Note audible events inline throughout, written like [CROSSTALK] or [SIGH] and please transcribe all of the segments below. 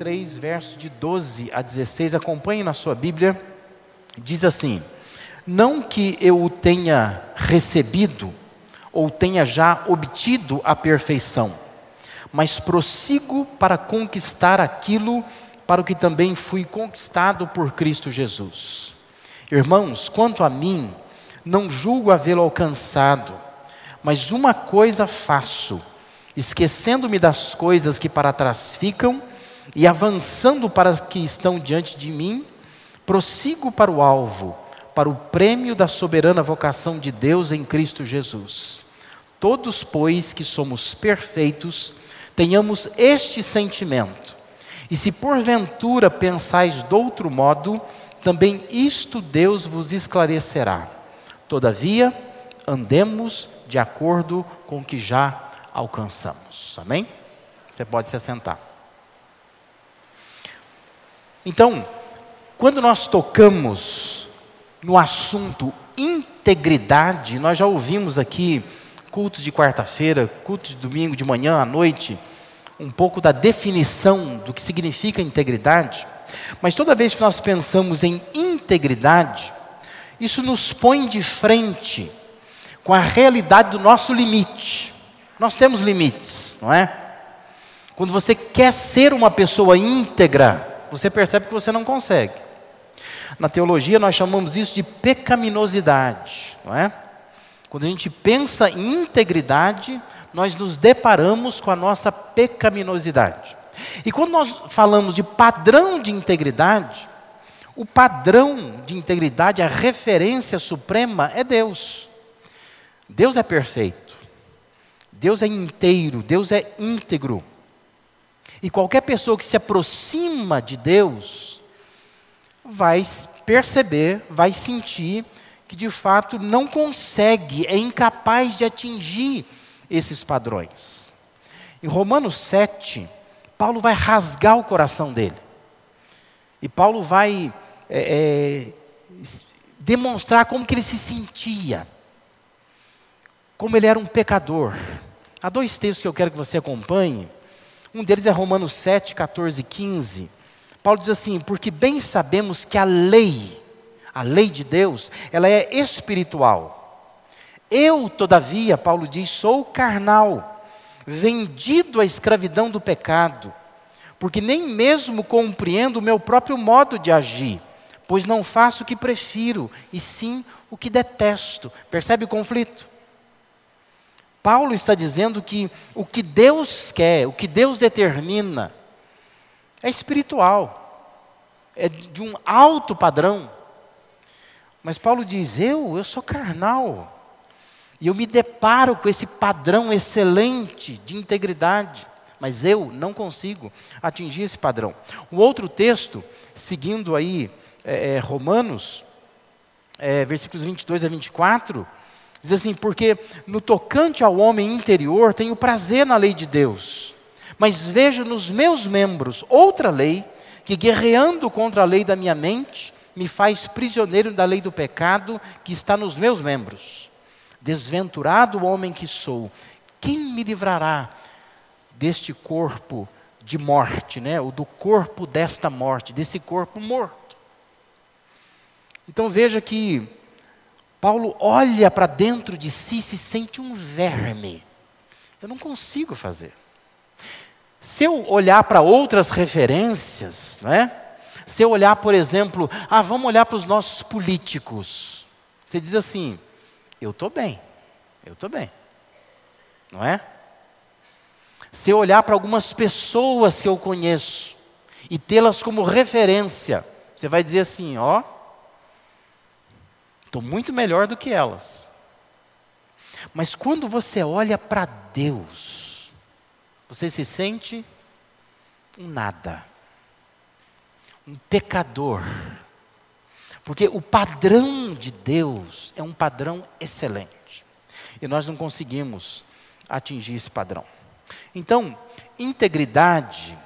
Filipenses 3, versos de 12 a 16, acompanhe na sua Bíblia, diz assim: Não que eu o tenha recebido ou tenha já obtido a perfeição, mas prossigo para conquistar aquilo para o que também fui conquistado por Cristo Jesus. Irmãos, quanto a mim, não julgo havê-lo alcançado, mas uma coisa faço, esquecendo-me das coisas que para trás ficam e avançando para as que estão diante de mim, prossigo para o alvo, para o prêmio da soberana vocação de Deus em Cristo Jesus. Todos, pois, que somos perfeitos, tenhamos este sentimento. E se porventura pensais de outro modo, também isto Deus vos esclarecerá. Todavia, andemos de acordo com o que já alcançamos. Amém? Você pode se assentar. Então, quando nós tocamos no assunto integridade, nós já ouvimos aqui cultos de quarta-feira, cultos de domingo de manhã à noite, um pouco da definição do que significa integridade. Mas toda vez que nós pensamos em integridade, isso nos põe de frente com a realidade do nosso limite. Nós temos limites, não é? Quando você quer ser uma pessoa íntegra, você percebe que você não consegue. Na teologia nós chamamos isso de pecaminosidade, não é? Quando a gente pensa em integridade, nós nos deparamos com a nossa pecaminosidade. E quando nós falamos de padrão de integridade, o padrão de integridade, a referência suprema é Deus. Deus é perfeito. Deus é inteiro, Deus é íntegro. E qualquer pessoa que se aproxima de Deus vai perceber, vai sentir que de fato não consegue, é incapaz de atingir esses padrões. Em Romanos 7, Paulo vai rasgar o coração dele. E Paulo vai é, é, demonstrar como que ele se sentia, como ele era um pecador. Há dois textos que eu quero que você acompanhe. Um deles é Romanos 7, 14 e 15. Paulo diz assim: Porque bem sabemos que a lei, a lei de Deus, ela é espiritual. Eu, todavia, Paulo diz, sou carnal, vendido à escravidão do pecado, porque nem mesmo compreendo o meu próprio modo de agir, pois não faço o que prefiro, e sim o que detesto. Percebe o conflito? Paulo está dizendo que o que Deus quer, o que Deus determina, é espiritual, é de um alto padrão. Mas Paulo diz: eu, eu sou carnal, e eu me deparo com esse padrão excelente de integridade, mas eu não consigo atingir esse padrão. O outro texto, seguindo aí é, é, Romanos, é, versículos 22 a 24 Diz assim: porque no tocante ao homem interior tenho prazer na lei de Deus, mas vejo nos meus membros outra lei que, guerreando contra a lei da minha mente, me faz prisioneiro da lei do pecado que está nos meus membros. Desventurado homem que sou, quem me livrará deste corpo de morte, né? ou do corpo desta morte, desse corpo morto? Então veja que Paulo olha para dentro de si e se sente um verme. Eu não consigo fazer. Se eu olhar para outras referências, não é? se eu olhar, por exemplo, ah, vamos olhar para os nossos políticos. Você diz assim: eu estou bem, eu estou bem, não é? Se eu olhar para algumas pessoas que eu conheço e tê-las como referência, você vai dizer assim: ó, Estou muito melhor do que elas. Mas quando você olha para Deus, você se sente um nada, um pecador. Porque o padrão de Deus é um padrão excelente. E nós não conseguimos atingir esse padrão. Então, integridade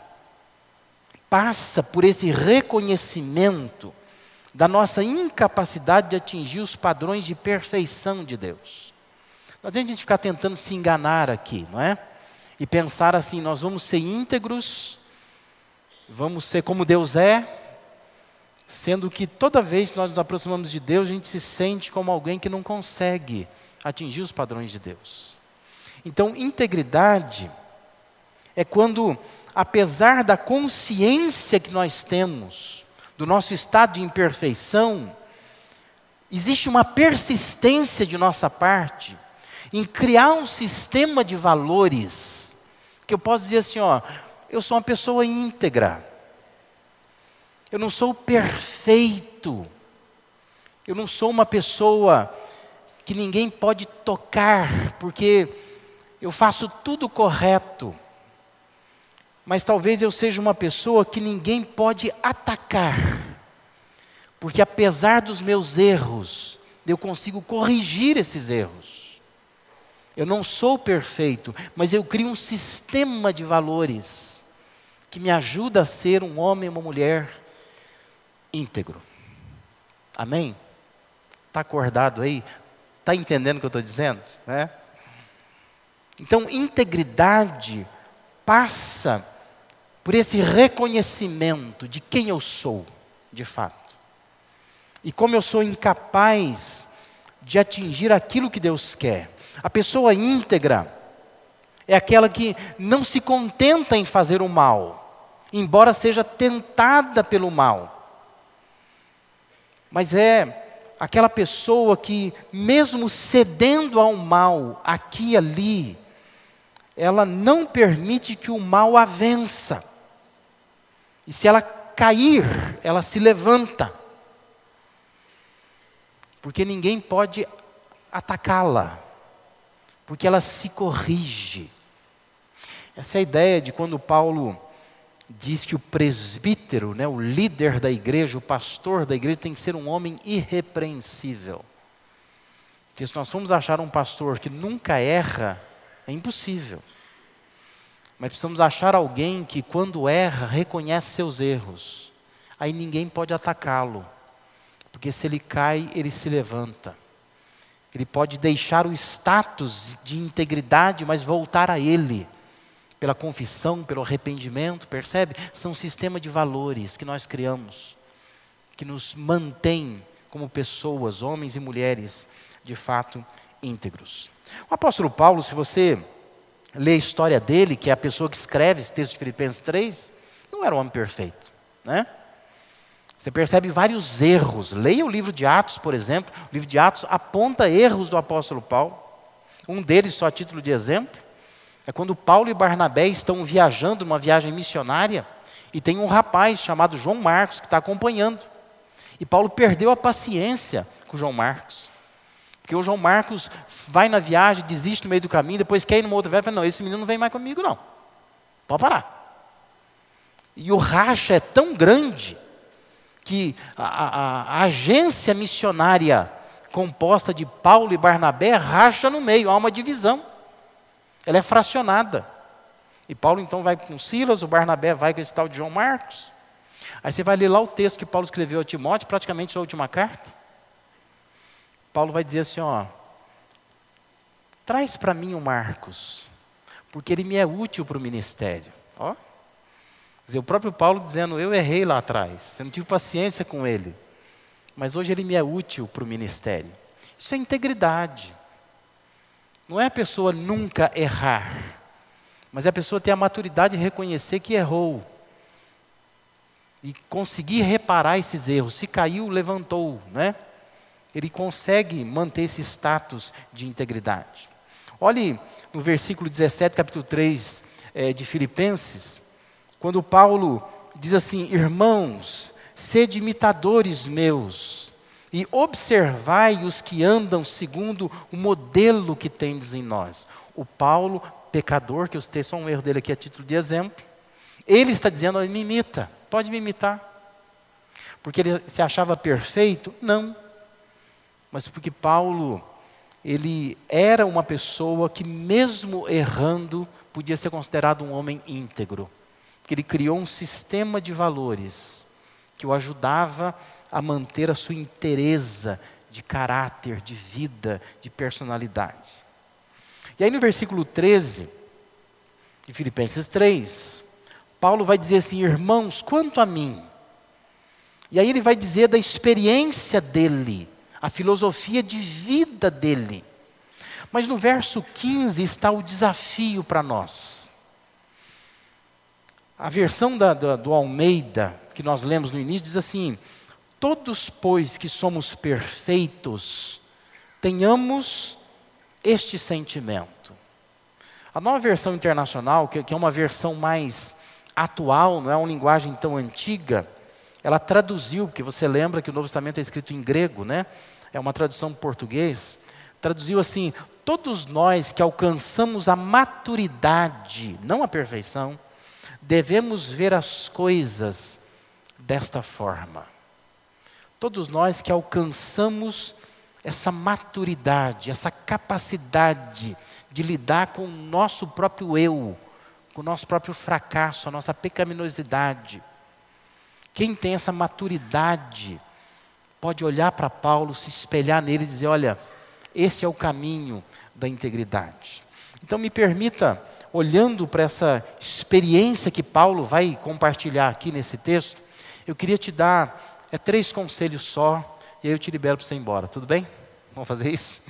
passa por esse reconhecimento da nossa incapacidade de atingir os padrões de perfeição de Deus. Não adianta a gente ficar tentando se enganar aqui, não é? E pensar assim, nós vamos ser íntegros vamos ser como Deus é, sendo que toda vez que nós nos aproximamos de Deus, a gente se sente como alguém que não consegue atingir os padrões de Deus. Então, integridade é quando, apesar da consciência que nós temos do nosso estado de imperfeição, existe uma persistência de nossa parte em criar um sistema de valores que eu posso dizer assim, ó, eu sou uma pessoa íntegra. Eu não sou perfeito. Eu não sou uma pessoa que ninguém pode tocar, porque eu faço tudo correto. Mas talvez eu seja uma pessoa que ninguém pode atacar, porque apesar dos meus erros, eu consigo corrigir esses erros. Eu não sou perfeito, mas eu crio um sistema de valores que me ajuda a ser um homem uma mulher íntegro. Amém? Está acordado aí? Está entendendo o que eu estou dizendo? Né? Então, integridade passa por esse reconhecimento de quem eu sou, de fato. E como eu sou incapaz de atingir aquilo que Deus quer. A pessoa íntegra é aquela que não se contenta em fazer o mal, embora seja tentada pelo mal. Mas é aquela pessoa que, mesmo cedendo ao mal, aqui e ali, ela não permite que o mal a vença. E se ela cair, ela se levanta. Porque ninguém pode atacá-la. Porque ela se corrige. Essa é a ideia de quando Paulo diz que o presbítero, né, o líder da igreja, o pastor da igreja, tem que ser um homem irrepreensível. Porque se nós formos achar um pastor que nunca erra, é impossível. Mas precisamos achar alguém que, quando erra, reconhece seus erros. Aí ninguém pode atacá-lo. Porque se ele cai, ele se levanta. Ele pode deixar o status de integridade, mas voltar a ele. Pela confissão, pelo arrependimento, percebe? São um sistema de valores que nós criamos, que nos mantém como pessoas, homens e mulheres, de fato íntegros. O apóstolo Paulo, se você lê a história dele, que é a pessoa que escreve esse texto de Filipenses 3, não era um homem perfeito, né? Você percebe vários erros. Leia o livro de Atos, por exemplo. O livro de Atos aponta erros do apóstolo Paulo. Um deles, só a título de exemplo, é quando Paulo e Barnabé estão viajando numa viagem missionária e tem um rapaz chamado João Marcos que está acompanhando. E Paulo perdeu a paciência com João Marcos. Porque o João Marcos vai na viagem, desiste no meio do caminho, depois quer ir numa outra viagem fala, não, esse menino não vem mais comigo não. Pode parar. E o racha é tão grande que a, a, a agência missionária composta de Paulo e Barnabé racha no meio, há uma divisão. Ela é fracionada. E Paulo então vai com Silas, o Barnabé vai com esse tal de João Marcos. Aí você vai ler lá o texto que Paulo escreveu a Timóteo, praticamente sua última carta. Paulo vai dizer assim: ó, traz para mim o Marcos, porque ele me é útil para o ministério. Ó, dizer, o próprio Paulo dizendo: eu errei lá atrás, eu não tive paciência com ele, mas hoje ele me é útil para o ministério. Isso é integridade. Não é a pessoa nunca errar, mas é a pessoa ter a maturidade de reconhecer que errou e conseguir reparar esses erros. Se caiu, levantou, né? Ele consegue manter esse status de integridade. Olhe no versículo 17, capítulo 3 é, de Filipenses, quando Paulo diz assim: Irmãos, sede imitadores meus, e observai os que andam segundo o modelo que tendes em nós. O Paulo, pecador, que eu citei só um erro dele aqui a título de exemplo, ele está dizendo: me imita, pode me imitar. Porque ele se achava perfeito? Não mas porque Paulo, ele era uma pessoa que, mesmo errando, podia ser considerado um homem íntegro. Porque ele criou um sistema de valores que o ajudava a manter a sua inteireza de caráter, de vida, de personalidade. E aí no versículo 13 de Filipenses 3, Paulo vai dizer assim: irmãos, quanto a mim. E aí ele vai dizer da experiência dele, a filosofia de vida dele. Mas no verso 15 está o desafio para nós. A versão da, da, do Almeida, que nós lemos no início, diz assim: Todos, pois, que somos perfeitos, tenhamos este sentimento. A nova versão internacional, que, que é uma versão mais atual, não é uma linguagem tão antiga, ela traduziu, porque você lembra que o Novo Testamento é escrito em grego, né? É uma tradução português. Traduziu assim: todos nós que alcançamos a maturidade, não a perfeição, devemos ver as coisas desta forma. Todos nós que alcançamos essa maturidade, essa capacidade de lidar com o nosso próprio eu, com o nosso próprio fracasso, a nossa pecaminosidade. Quem tem essa maturidade pode olhar para Paulo, se espelhar nele e dizer: olha, esse é o caminho da integridade. Então, me permita, olhando para essa experiência que Paulo vai compartilhar aqui nesse texto, eu queria te dar é três conselhos só, e aí eu te libero para você ir embora, tudo bem? Vamos fazer isso?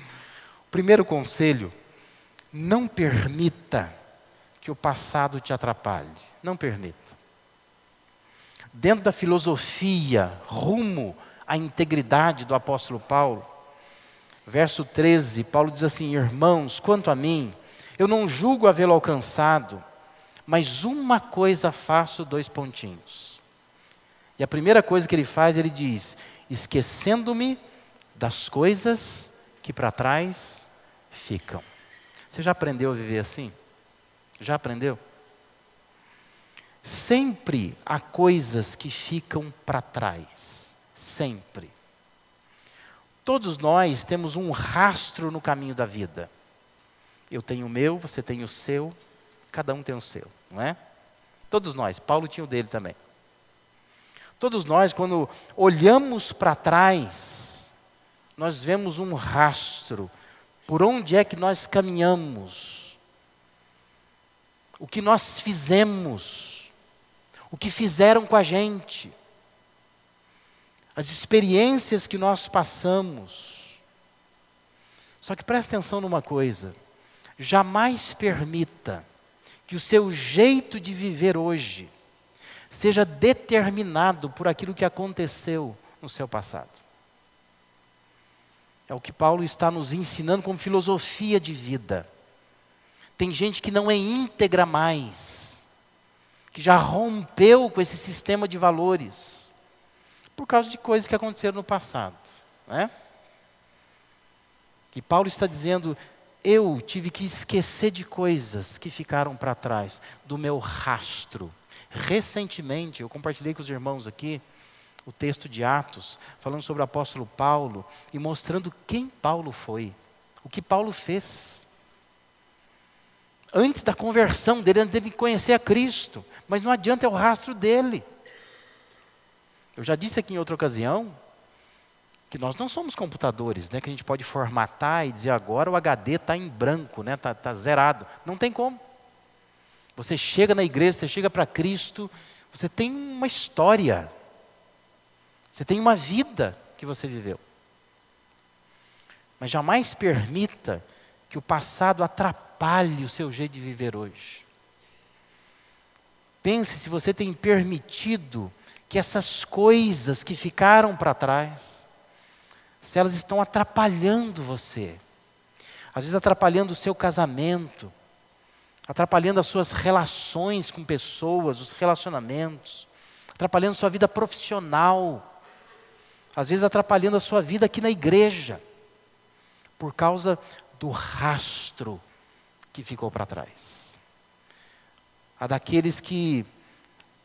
O primeiro conselho: não permita que o passado te atrapalhe. Não permita. Dentro da filosofia, rumo à integridade do apóstolo Paulo, verso 13, Paulo diz assim: Irmãos, quanto a mim, eu não julgo havê-lo alcançado, mas uma coisa faço, dois pontinhos e a primeira coisa que ele faz, ele diz: esquecendo-me das coisas que para trás ficam. Você já aprendeu a viver assim? Já aprendeu? Sempre há coisas que ficam para trás. Sempre. Todos nós temos um rastro no caminho da vida. Eu tenho o meu, você tem o seu, cada um tem o seu, não é? Todos nós. Paulo tinha o dele também. Todos nós, quando olhamos para trás, nós vemos um rastro por onde é que nós caminhamos, o que nós fizemos, o que fizeram com a gente, as experiências que nós passamos. Só que preste atenção numa coisa: jamais permita que o seu jeito de viver hoje seja determinado por aquilo que aconteceu no seu passado. É o que Paulo está nos ensinando como filosofia de vida. Tem gente que não é íntegra mais, que já rompeu com esse sistema de valores, por causa de coisas que aconteceram no passado. Não é? E Paulo está dizendo: eu tive que esquecer de coisas que ficaram para trás, do meu rastro Recentemente, eu compartilhei com os irmãos aqui o texto de Atos, falando sobre o apóstolo Paulo e mostrando quem Paulo foi, o que Paulo fez. Antes da conversão dele, antes dele conhecer a Cristo, mas não adianta é o rastro dele. Eu já disse aqui em outra ocasião que nós não somos computadores, né, que a gente pode formatar e dizer agora o HD está em branco, está né, tá, tá zerado. Não tem como. Você chega na igreja, você chega para Cristo, você tem uma história. Você tem uma vida que você viveu. Mas jamais permita que o passado atrapalhe o seu jeito de viver hoje. Pense se você tem permitido que essas coisas que ficaram para trás, se elas estão atrapalhando você, às vezes atrapalhando o seu casamento, atrapalhando as suas relações com pessoas, os relacionamentos, atrapalhando sua vida profissional, às vezes atrapalhando a sua vida aqui na igreja, por causa do rastro que ficou para trás. A daqueles que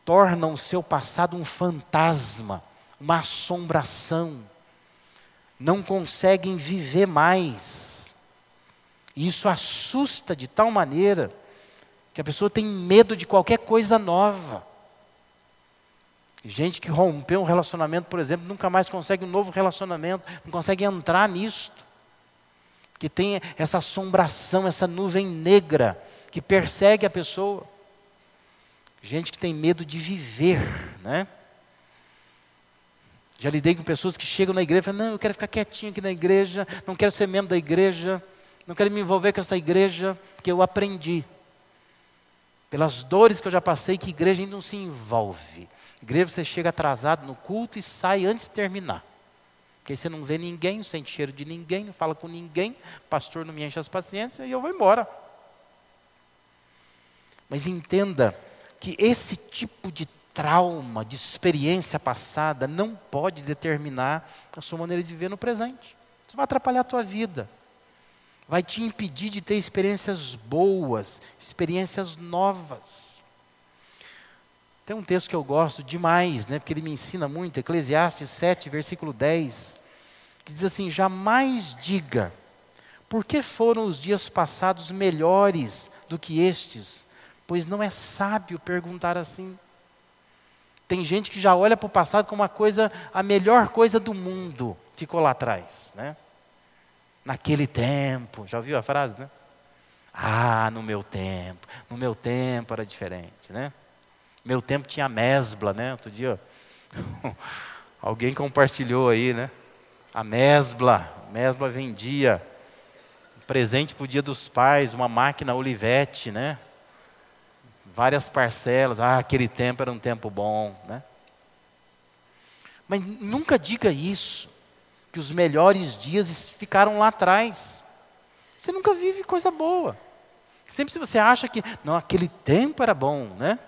tornam o seu passado um fantasma, uma assombração, não conseguem viver mais. E isso assusta de tal maneira que a pessoa tem medo de qualquer coisa nova. Gente que rompeu um relacionamento, por exemplo, nunca mais consegue um novo relacionamento, não consegue entrar nisto. Que tem essa assombração, essa nuvem negra que persegue a pessoa. Gente que tem medo de viver, né? Já lidei com pessoas que chegam na igreja e falam, não, eu quero ficar quietinho aqui na igreja, não quero ser membro da igreja, não quero me envolver com essa igreja, porque eu aprendi. Pelas dores que eu já passei, que igreja não se envolve. Igreja você chega atrasado no culto e sai antes de terminar. Porque você não vê ninguém, não sente cheiro de ninguém, não fala com ninguém, pastor não me enche as paciências e eu vou embora. Mas entenda que esse tipo de trauma, de experiência passada, não pode determinar a sua maneira de viver no presente. Isso vai atrapalhar a tua vida. Vai te impedir de ter experiências boas, experiências novas. Tem um texto que eu gosto demais, né, porque ele me ensina muito, Eclesiastes 7, versículo 10, que diz assim: Jamais diga, por que foram os dias passados melhores do que estes? Pois não é sábio perguntar assim. Tem gente que já olha para o passado como uma coisa, a melhor coisa do mundo ficou lá atrás, né? Naquele tempo, já ouviu a frase, né? Ah, no meu tempo, no meu tempo era diferente, né? Meu tempo tinha mesbla, né? Outro dia, [LAUGHS] alguém compartilhou aí, né? A mesbla, a mesbla vendia presente para o dia dos pais, uma máquina Olivetti, né? Várias parcelas. Ah, aquele tempo era um tempo bom, né? Mas nunca diga isso, que os melhores dias ficaram lá atrás. Você nunca vive coisa boa. Sempre se você acha que, não, aquele tempo era bom, né?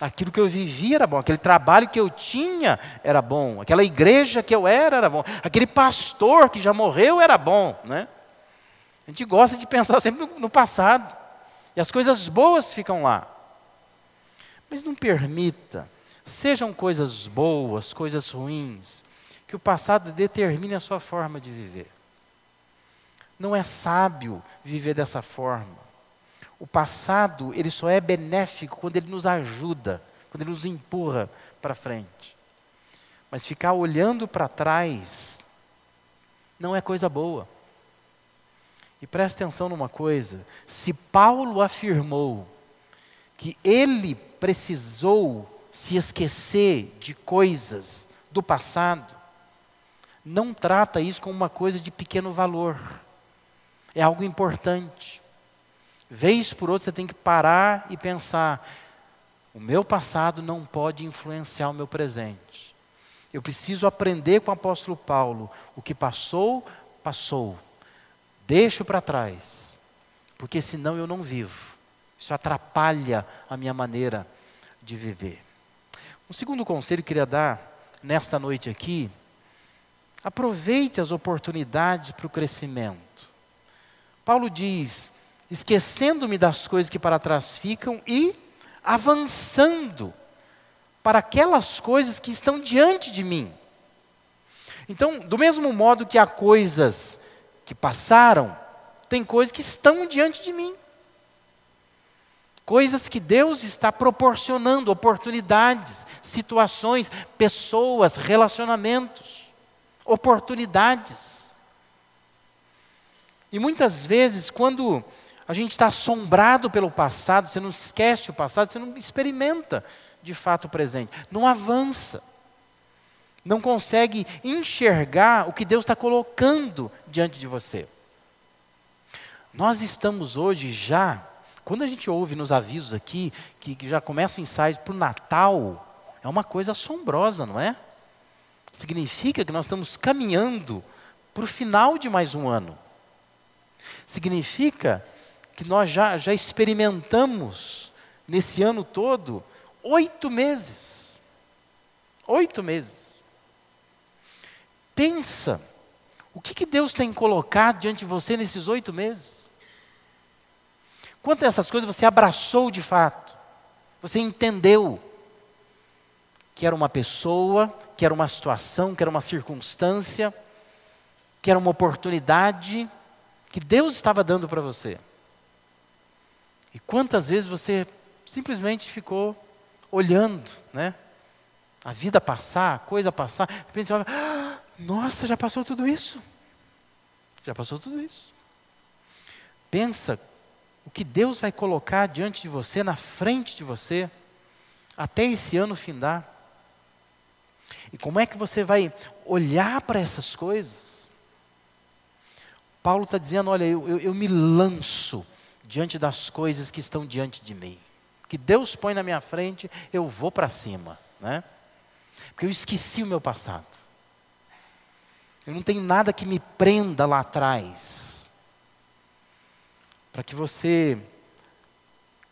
Aquilo que eu vivia era bom, aquele trabalho que eu tinha era bom, aquela igreja que eu era era bom, aquele pastor que já morreu era bom, né? A gente gosta de pensar sempre no, no passado. E as coisas boas ficam lá. Mas não permita, sejam coisas boas, coisas ruins, que o passado determine a sua forma de viver. Não é sábio viver dessa forma. O passado, ele só é benéfico quando ele nos ajuda, quando ele nos empurra para frente. Mas ficar olhando para trás não é coisa boa. E preste atenção numa coisa: se Paulo afirmou que ele precisou se esquecer de coisas do passado, não trata isso como uma coisa de pequeno valor. É algo importante. Vez por outra você tem que parar e pensar: o meu passado não pode influenciar o meu presente. Eu preciso aprender com o apóstolo Paulo: o que passou, passou. Deixo para trás, porque senão eu não vivo. Isso atrapalha a minha maneira de viver. Um segundo conselho que eu queria dar nesta noite aqui: aproveite as oportunidades para o crescimento. Paulo diz: esquecendo-me das coisas que para trás ficam e avançando para aquelas coisas que estão diante de mim. Então, do mesmo modo que há coisas que passaram, tem coisas que estão diante de mim. Coisas que Deus está proporcionando, oportunidades, situações, pessoas, relacionamentos, oportunidades. E muitas vezes, quando a gente está assombrado pelo passado, você não esquece o passado, você não experimenta de fato o presente, não avança, não consegue enxergar o que Deus está colocando diante de você. Nós estamos hoje já, quando a gente ouve nos avisos aqui, que, que já começa o ensaio para o Natal, é uma coisa assombrosa, não é? Significa que nós estamos caminhando para o final de mais um ano. Significa que nós já, já experimentamos nesse ano todo oito meses. Oito meses. Pensa, o que, que Deus tem colocado diante de você nesses oito meses? Quantas dessas coisas você abraçou de fato? Você entendeu que era uma pessoa, que era uma situação, que era uma circunstância, que era uma oportunidade que Deus estava dando para você? E quantas vezes você simplesmente ficou olhando, né? A vida passar, a coisa passar, de repente você olha, ah, nossa, já passou tudo isso. Já passou tudo isso. Pensa o que Deus vai colocar diante de você, na frente de você, até esse ano findar. E como é que você vai olhar para essas coisas? Paulo está dizendo: olha, eu, eu, eu me lanço diante das coisas que estão diante de mim. Que Deus põe na minha frente, eu vou para cima. Né? Porque eu esqueci o meu passado. Eu não tenho nada que me prenda lá atrás. Para que você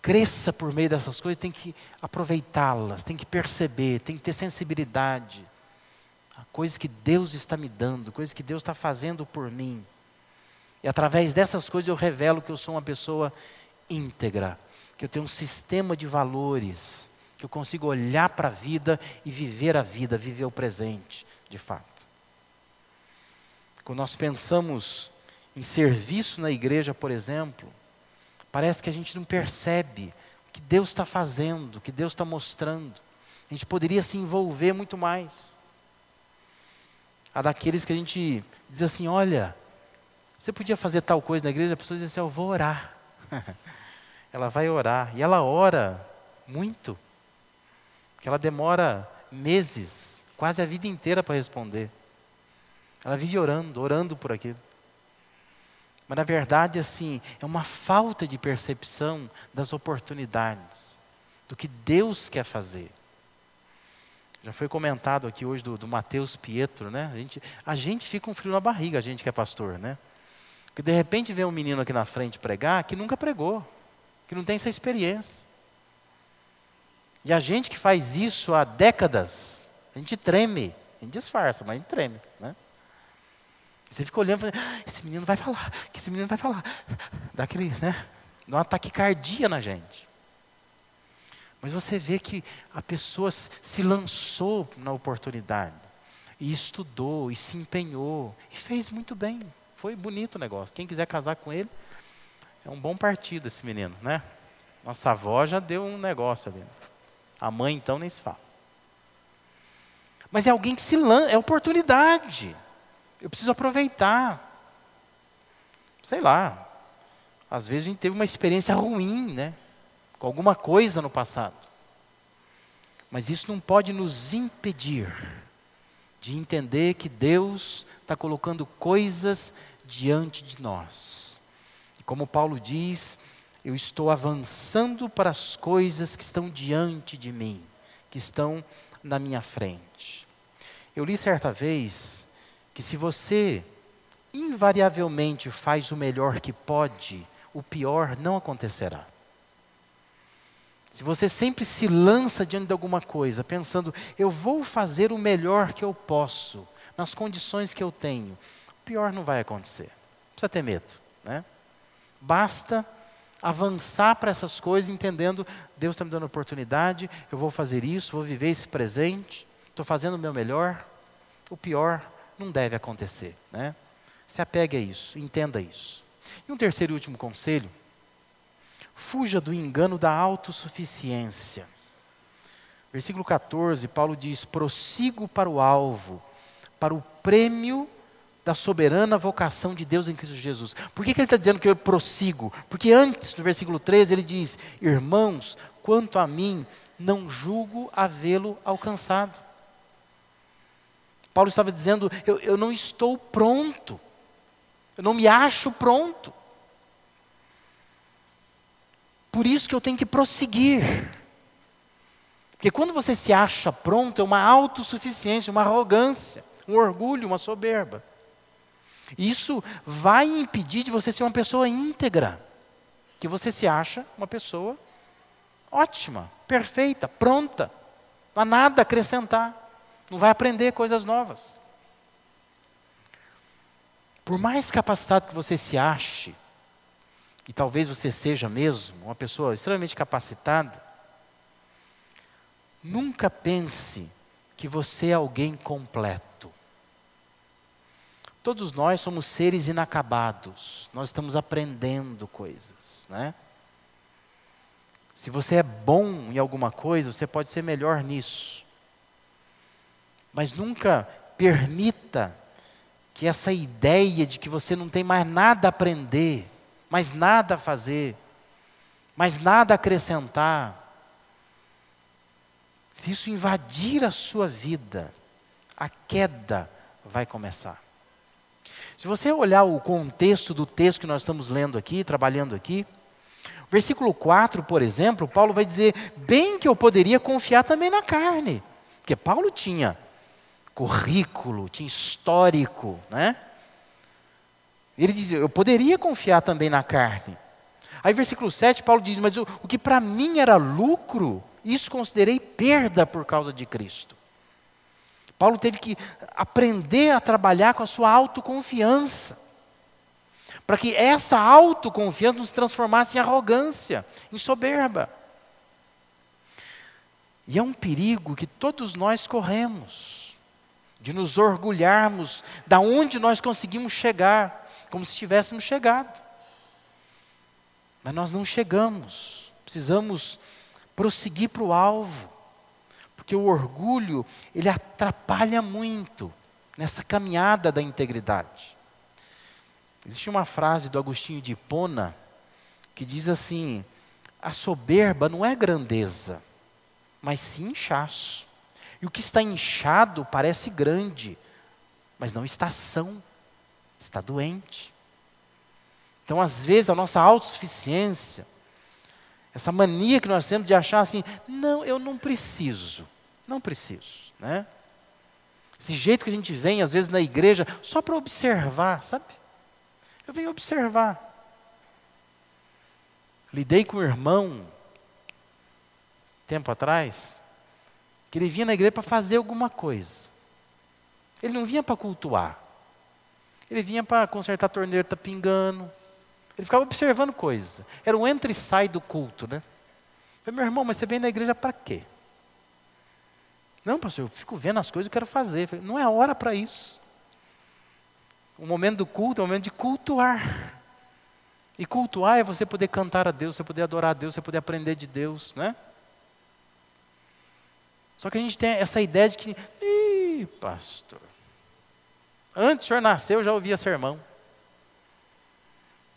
cresça por meio dessas coisas, tem que aproveitá-las, tem que perceber, tem que ter sensibilidade. A coisas que Deus está me dando, coisas que Deus está fazendo por mim. E através dessas coisas eu revelo que eu sou uma pessoa íntegra, que eu tenho um sistema de valores, que eu consigo olhar para a vida e viver a vida, viver o presente, de fato. Quando nós pensamos em serviço na igreja, por exemplo, Parece que a gente não percebe o que Deus está fazendo, o que Deus está mostrando. A gente poderia se envolver muito mais. Há daqueles que a gente diz assim: olha, você podia fazer tal coisa na igreja, a pessoa diz assim: eu vou orar. [LAUGHS] ela vai orar. E ela ora muito. Porque ela demora meses, quase a vida inteira para responder. Ela vive orando, orando por aquilo. Mas na verdade, assim, é uma falta de percepção das oportunidades, do que Deus quer fazer. Já foi comentado aqui hoje do, do Mateus Pietro, né? A gente, a gente fica um frio na barriga, a gente que é pastor, né? Porque de repente vem um menino aqui na frente pregar que nunca pregou, que não tem essa experiência. E a gente que faz isso há décadas, a gente treme, a gente disfarça, mas a gente treme, né? Você fica olhando ah, esse menino vai falar, que esse menino vai falar. Dá aquele, né? Dá um ataque cardíaco na gente. Mas você vê que a pessoa se lançou na oportunidade. E estudou, e se empenhou, e fez muito bem. Foi bonito o negócio. Quem quiser casar com ele, é um bom partido esse menino, né? Nossa avó já deu um negócio ali. A mãe, então, nem se fala. Mas é alguém que se lança, é oportunidade. Eu preciso aproveitar. Sei lá. Às vezes a gente teve uma experiência ruim, né? Com alguma coisa no passado. Mas isso não pode nos impedir de entender que Deus está colocando coisas diante de nós. E como Paulo diz, eu estou avançando para as coisas que estão diante de mim, que estão na minha frente. Eu li certa vez que se você invariavelmente faz o melhor que pode, o pior não acontecerá. Se você sempre se lança diante de alguma coisa, pensando, eu vou fazer o melhor que eu posso, nas condições que eu tenho, o pior não vai acontecer. Não precisa ter medo. Né? Basta avançar para essas coisas, entendendo, Deus está me dando oportunidade, eu vou fazer isso, vou viver esse presente, estou fazendo o meu melhor, o pior não deve acontecer. Né? Se apegue a isso, entenda isso. E um terceiro e último conselho: fuja do engano da autossuficiência. Versículo 14, Paulo diz: prossigo para o alvo, para o prêmio da soberana vocação de Deus em Cristo Jesus. Por que, que ele está dizendo que eu prossigo? Porque antes, no versículo 13, ele diz: Irmãos, quanto a mim, não julgo havê-lo alcançado. Paulo estava dizendo: eu, eu não estou pronto, eu não me acho pronto. Por isso que eu tenho que prosseguir. Porque quando você se acha pronto, é uma autossuficiência, uma arrogância, um orgulho, uma soberba. Isso vai impedir de você ser uma pessoa íntegra. Que você se acha uma pessoa ótima, perfeita, pronta. Não há nada a acrescentar não vai aprender coisas novas. Por mais capacitado que você se ache, e talvez você seja mesmo uma pessoa extremamente capacitada, nunca pense que você é alguém completo. Todos nós somos seres inacabados, nós estamos aprendendo coisas, né? Se você é bom em alguma coisa, você pode ser melhor nisso. Mas nunca permita que essa ideia de que você não tem mais nada a aprender, mais nada a fazer, mais nada a acrescentar, se isso invadir a sua vida, a queda vai começar. Se você olhar o contexto do texto que nós estamos lendo aqui, trabalhando aqui, versículo 4, por exemplo, Paulo vai dizer: bem que eu poderia confiar também na carne. Porque Paulo tinha currículo, tinha histórico, né? Ele diz: eu poderia confiar também na carne. Aí, versículo 7, Paulo diz: Mas o, o que para mim era lucro, isso considerei perda por causa de Cristo. Paulo teve que aprender a trabalhar com a sua autoconfiança, para que essa autoconfiança nos transformasse em arrogância, em soberba. E é um perigo que todos nós corremos, de nos orgulharmos da onde nós conseguimos chegar, como se tivéssemos chegado. Mas nós não chegamos, precisamos prosseguir para o alvo. Porque o orgulho, ele atrapalha muito nessa caminhada da integridade. Existe uma frase do Agostinho de Hipona que diz assim: a soberba não é grandeza, mas sim inchaço. E o que está inchado parece grande, mas não está são, está doente. Então, às vezes, a nossa autossuficiência, essa mania que nós temos de achar assim, não, eu não preciso, não preciso, né? Esse jeito que a gente vem, às vezes, na igreja, só para observar, sabe? Eu venho observar. Lidei com um irmão, tempo atrás, que ele vinha na igreja para fazer alguma coisa. Ele não vinha para cultuar. Ele vinha para consertar a torneira tá pingando, ele ficava observando coisas. Era um entra e sai do culto, né? Eu falei, meu irmão, mas você vem na igreja para quê? Não, pastor, eu fico vendo as coisas que eu quero fazer. Eu falei, não é hora para isso. O momento do culto é o momento de cultuar. E cultuar é você poder cantar a Deus, você poder adorar a Deus, você poder aprender de Deus, né? Só que a gente tem essa ideia de que, ih, pastor, antes o senhor nasceu, eu já ouvia sermão.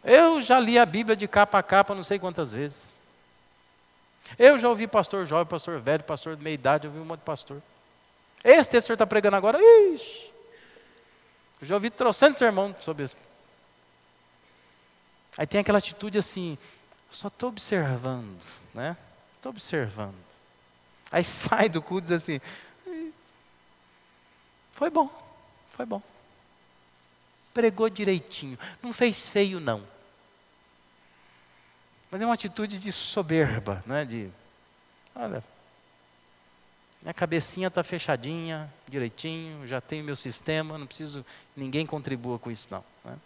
Eu já li a Bíblia de capa a capa não sei quantas vezes. Eu já ouvi pastor jovem, pastor velho, pastor de meia idade, eu ouvi um monte de pastor. Esse texto que o senhor está pregando agora, ixi, eu já ouvi trocentos sermão sobre isso. Aí tem aquela atitude assim, só estou observando, né? Estou observando. Aí [LAUGHS] sai do culto e diz assim, foi bom, foi bom. Pregou direitinho, não fez feio não. Mas é uma atitude de soberba, né? de, olha, minha cabecinha está fechadinha, direitinho, já tenho meu sistema, não preciso, ninguém contribua com isso não. Né?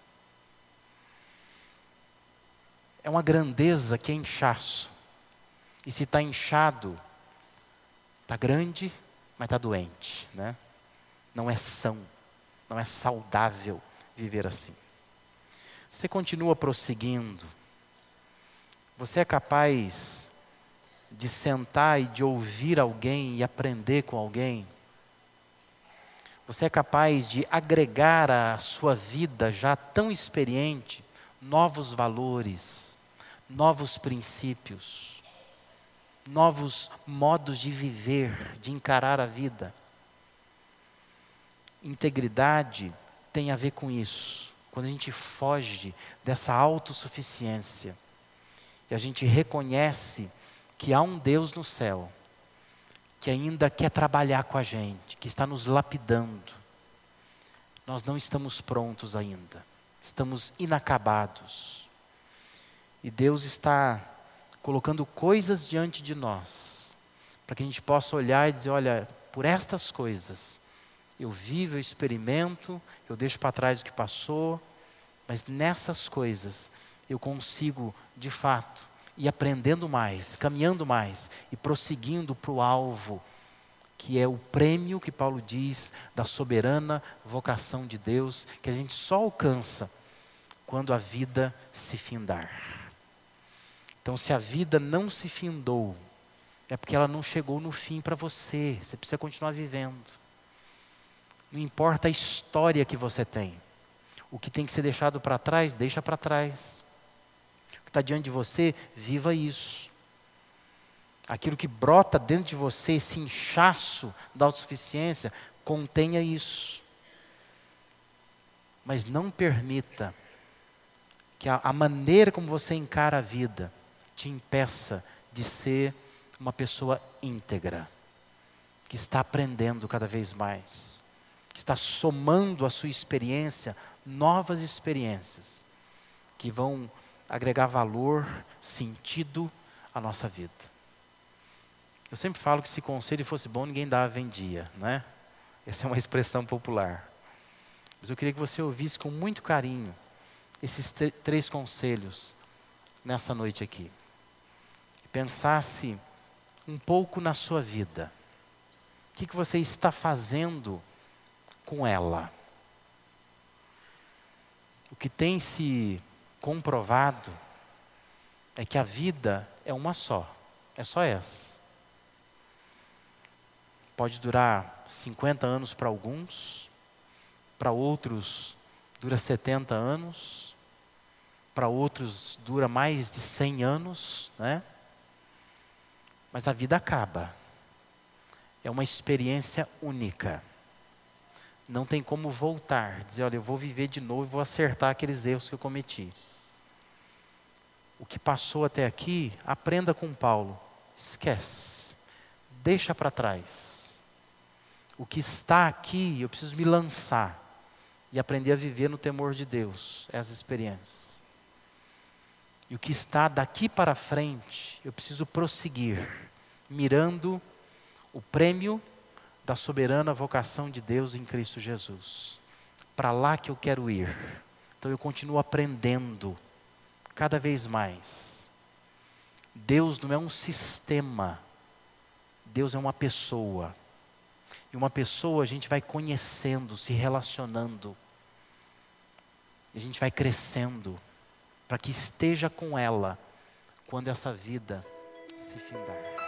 É uma grandeza que é inchaço. E se está inchado, está grande, mas está doente. Né? Não é são, não é saudável viver assim. Você continua prosseguindo, você é capaz de sentar e de ouvir alguém e aprender com alguém? Você é capaz de agregar à sua vida já tão experiente novos valores, novos princípios, novos modos de viver, de encarar a vida? Integridade tem a ver com isso. Quando a gente foge dessa autossuficiência e a gente reconhece que há um Deus no céu que ainda quer trabalhar com a gente, que está nos lapidando. Nós não estamos prontos ainda, estamos inacabados. E Deus está colocando coisas diante de nós, para que a gente possa olhar e dizer: olha, por estas coisas, eu vivo, eu experimento, eu deixo para trás o que passou, mas nessas coisas eu consigo, de fato, ir aprendendo mais, caminhando mais e prosseguindo para o alvo, que é o prêmio que Paulo diz da soberana vocação de Deus, que a gente só alcança quando a vida se findar. Então, se a vida não se findou, é porque ela não chegou no fim para você, você precisa continuar vivendo. Não importa a história que você tem, o que tem que ser deixado para trás, deixa para trás que está diante de você, viva isso. aquilo que brota dentro de você, esse inchaço da autossuficiência, contenha isso. Mas não permita que a, a maneira como você encara a vida te impeça de ser uma pessoa íntegra, que está aprendendo cada vez mais, que está somando à sua experiência novas experiências que vão agregar valor, sentido à nossa vida. Eu sempre falo que se conselho fosse bom, ninguém dava vendia, né? Essa é uma [LAUGHS] expressão popular. Mas eu queria que você ouvisse com muito carinho esses três conselhos nessa noite aqui. Pensasse um pouco na sua vida. O que, que você está fazendo com ela? O que tem se comprovado é que a vida é uma só, é só essa. Pode durar 50 anos para alguns, para outros dura 70 anos, para outros dura mais de 100 anos, né? Mas a vida acaba. É uma experiência única. Não tem como voltar, dizer, olha, eu vou viver de novo e vou acertar aqueles erros que eu cometi o que passou até aqui, aprenda com Paulo. Esquece. Deixa para trás. O que está aqui, eu preciso me lançar e aprender a viver no temor de Deus, essas experiências. E o que está daqui para frente, eu preciso prosseguir, mirando o prêmio da soberana vocação de Deus em Cristo Jesus. Para lá que eu quero ir. Então eu continuo aprendendo cada vez mais. Deus não é um sistema, Deus é uma pessoa. E uma pessoa a gente vai conhecendo, se relacionando. E a gente vai crescendo para que esteja com ela quando essa vida se findar.